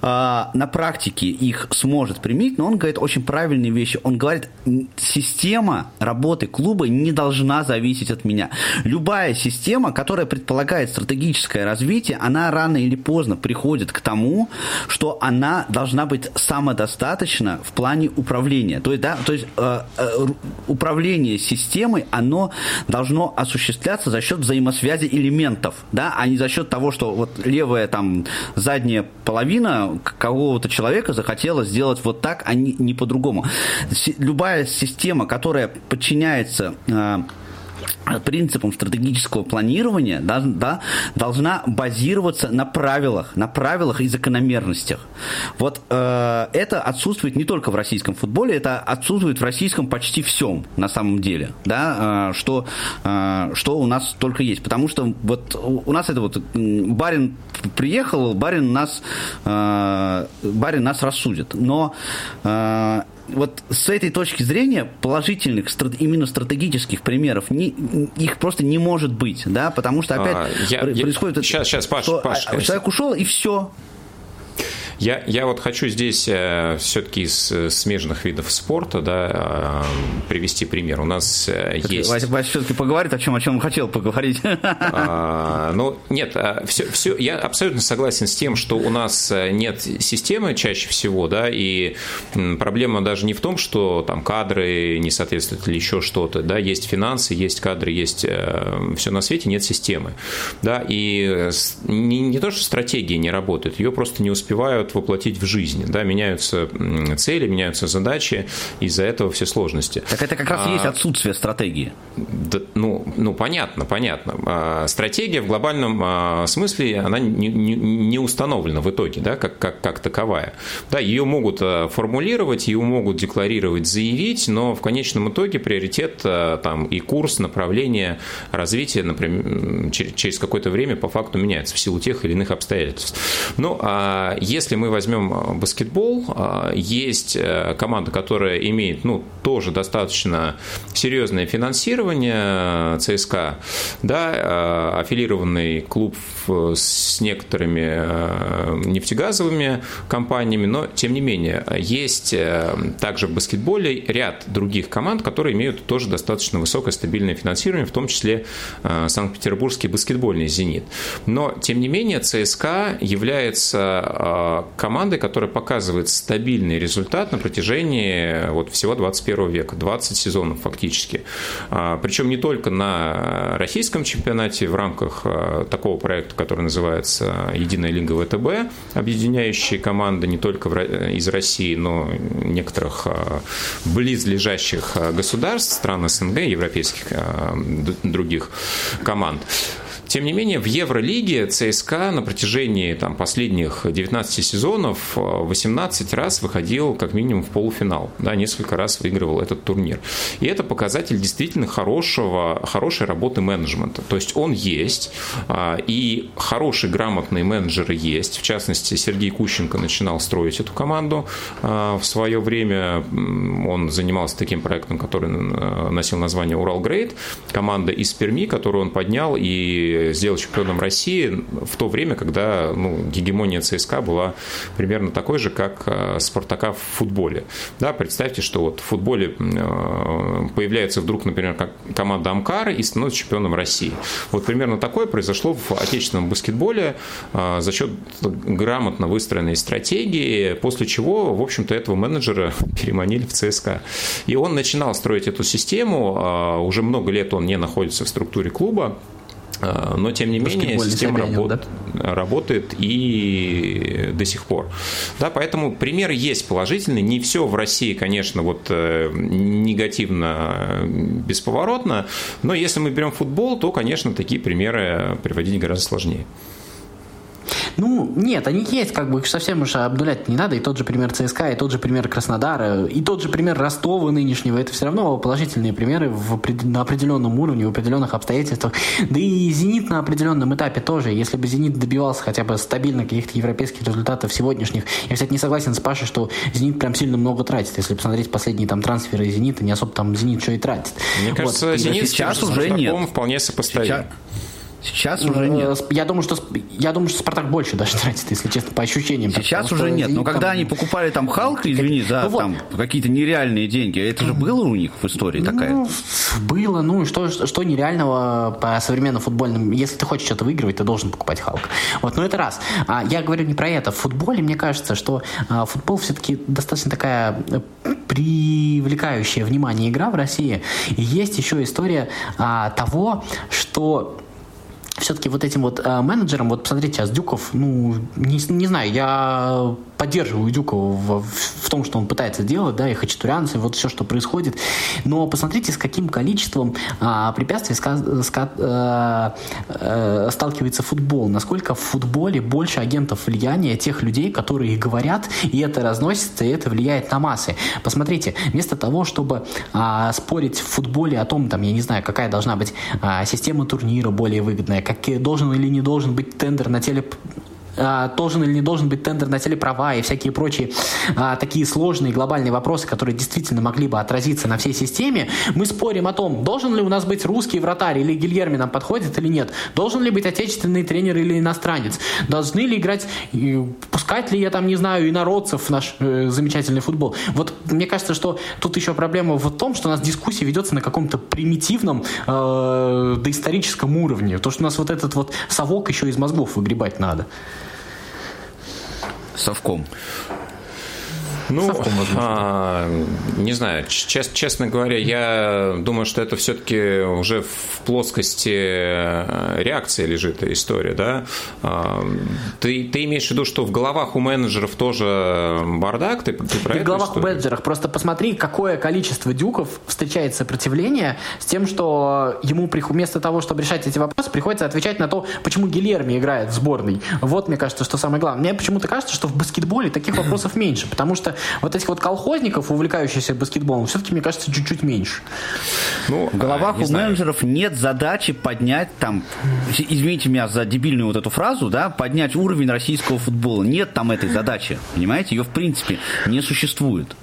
э, на практике их сможет применить, но он говорит очень правильные вещи. Он говорит, система работы клуба не должна зависеть от меня. Любая система, которая предполагает стратегическое развитие, она рано или поздно приходит к тому, что она должна быть самодостаточна в плане управления. То есть, да, то есть э, э, управление системой, оно должно осуществляться за счет взаимосвязи элементов, да, а не за счет того, что вот левая там задняя половина какого-то человека захотела сделать вот так, а не, не по-другому. Любая система, которая подчиняется э, принципам стратегического планирования да, да, должна базироваться на правилах, на правилах и закономерностях. Вот э, это отсутствует не только в российском футболе, это отсутствует в российском почти всем на самом деле, да, э, что, э, что у нас только есть. Потому что вот у нас это вот барин приехал, барин нас, э, барин нас рассудит. Но э, вот с этой точки зрения положительных именно стратегических примеров не, их просто не может быть, да, потому что опять А, я- пр- я- происходит это, щас- щас, Паш, что, Паш, а, человек ушел и все. Я, я вот хочу здесь э, все-таки из э, смежных видов спорта да, э, привести пример. У нас есть... Вася, Вася все-таки поговорит о чем, о чем он хотел поговорить. А, ну, нет, все, все, я абсолютно согласен с тем, что у нас нет системы чаще всего, да, и проблема даже не в том, что там кадры не соответствуют или еще что-то, да, есть финансы, есть кадры, есть все на свете, нет системы, да, и не, не то, что стратегия не работает, ее просто не успевают воплотить в жизнь, да, меняются цели, меняются задачи, из-за этого все сложности. Так это как раз и есть отсутствие стратегии. Да, ну, ну, понятно, понятно. А, Стратегия в глобальном а, смысле, она не, не- не установлена в итоге, да, как, как, как таковая. Да, ее могут а, формулировать, ее могут декларировать, заявить, но в конечном итоге приоритет а, там, и курс, направление развития, например, м, чер- через какое-то время по факту меняется в силу тех или иных обстоятельств. Ну, а если мы возьмем а, баскетбол, а, есть э, команда, которая имеет, ну, тоже достаточно серьезное финансирование э, ЦСКА, да, э, аффилированный клуб с некоторыми э, нефтегазовыми компаниями, но тем не менее есть э, также в баскетболе ряд других команд, которые имеют тоже достаточно высокое стабильное финансирование, в том числе э, Санкт-Петербургский баскетбольный «Зенит». Но, тем не менее, ЦСКА является э, командой, которая показывает стабильный результат на протяжении вот всего 21 века, 20 сезонов фактически. А, Причем не только на российском чемпионате в рамках а, такого проекта, который называется «Единая лига ВТБ», объединяющий команды не только Ро- из России, но некоторых близлежащих государств, стран СНГ, европейских других команд. Тем не менее, в Евролиге ЦСКА на протяжении там, последних 19 сезонов э, 18 раз выходил как минимум в полуфинал. Да, несколько раз выигрывал этот турнир. И это показатель действительно хорошего, хорошей работы менеджмента. То есть он есть, а, и хорошие, грамотные менеджеры есть. В частности, Сергей Кущенко начинал строить эту команду а, в свое время. Он занимался таким проектом, который э, носил название «Урал Грейд». Команда из Перми, которую он поднял и сделал чемпионом России в то время, когда ну, гегемония ЦСКА была примерно такой же, как э, Спартака в футболе. Да, представьте, что вот в футболе э, появляется вдруг, например, как команда Амкара и становится чемпионом России. Вот примерно такое произошло в отечественном баскетболе э, за счет грамотно выстроенной стратегии, после чего, в общем-то, этого менеджера переманили в ЦСКА. И он начинал строить эту систему, э, уже много лет он не находится в структуре клуба, а, но тем не менее система Собянин, работ- работает и до сих пор. Да, поэтому примеры есть положительные. Не все в России, конечно, вот э, негативно, э, бесповоротно, но если мы берем футбол, то, конечно, такие примеры приводить гораздо сложнее. Ну, нет, они есть, как бы их совсем уж обнулять не надо. И тот же пример ЦСКА, и тот же пример Краснодара, и тот же пример Ростова нынешнего. Это все равно положительные примеры в, на определенном уровне, в определенных обстоятельствах. Да и «Зенит» на определенном этапе тоже. Если бы «Зенит» добивался хотя бы стабильно каких-то европейских результатов сегодняшних. Я, кстати, не согласен с Пашей, что «Зенит» прям сильно много тратит. Если посмотреть последние там трансферы «Зенита», не особо там «Зенит» что и тратит. Мне кажется, вот. «Зенит» сейчас уже нет. вполне сопоставим. Сейчас... Сейчас уже нет. Я думаю, что я думаю, что Спартак больше даже тратит, если честно, по ощущениям. Сейчас уже нет. Но когда они покупали там Халк, извини, за ну, там вот. какие-то нереальные деньги, это же было у них в истории ну, такая. Было, ну что, что нереального по современным футбольным. Если ты хочешь что-то выигрывать, ты должен покупать Халк. Вот, но это раз. А я говорю не про это. В футболе мне кажется, что а, футбол все-таки достаточно такая э, привлекающая внимание игра в России. И есть еще история а, того, что все-таки вот этим вот э, менеджером, вот посмотрите, Аздюков, ну, не, не знаю, я поддерживаю Дюкова в, в том, что он пытается делать, да, и хачатурянцы, вот все, что происходит. Но посмотрите, с каким количеством а, препятствий ска, ска, а, а, сталкивается футбол. Насколько в футболе больше агентов влияния тех людей, которые говорят, и это разносится, и это влияет на массы. Посмотрите, вместо того, чтобы а, спорить в футболе о том, там, я не знаю, какая должна быть а, система турнира более выгодная, как должен или не должен быть тендер на телеп а, должен или не должен быть тендер на телеправа и всякие прочие а, такие сложные глобальные вопросы, которые действительно могли бы отразиться на всей системе, мы спорим о том, должен ли у нас быть русский вратарь или Гильерми нам подходит или нет, должен ли быть отечественный тренер или иностранец, должны ли играть, пускать ли я там, не знаю, инородцев в наш э, замечательный футбол. Вот мне кажется, что тут еще проблема в том, что у нас дискуссия ведется на каком-то примитивном э, доисторическом уровне, то, что у нас вот этот вот совок еще из мозгов выгребать надо совком? Ну, а, не знаю, чест, честно говоря, я думаю, что это все-таки уже в плоскости э, реакции лежит история, да? А, ты, ты имеешь в виду, что в головах у менеджеров тоже бардак? Ты, ты про И это, в головах у менеджеров. Просто посмотри, какое количество дюков встречает сопротивление с тем, что ему вместо того, чтобы решать эти вопросы, приходится отвечать на то, почему Гильерми играет в сборной. Вот, мне кажется, что самое главное. Мне почему-то кажется, что в баскетболе таких вопросов меньше, потому что вот этих вот колхозников, увлекающихся баскетболом, все-таки, мне кажется, чуть-чуть меньше. Ну, в головах а, у знаю. менеджеров нет задачи поднять там, извините меня за дебильную вот эту фразу, да, поднять уровень российского футбола. Нет там этой задачи, понимаете? Ее, в принципе, не существует.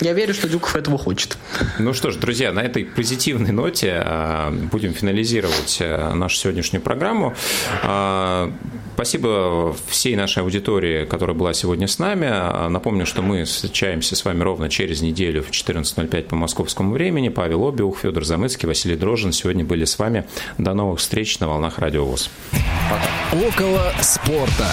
Я верю, что Дюков этого хочет. Ну что ж, друзья, на этой позитивной ноте а, будем финализировать а, нашу сегодняшнюю программу. А, спасибо всей нашей аудитории, которая была сегодня с нами. Напомню, что мы встречаемся с вами ровно через неделю в 14.05 по московскому времени. Павел Обиух, Федор Замыцкий, Василий Дрожин сегодня были с вами. До новых встреч на волнах Радио ВОЗ. Пока. Около спорта.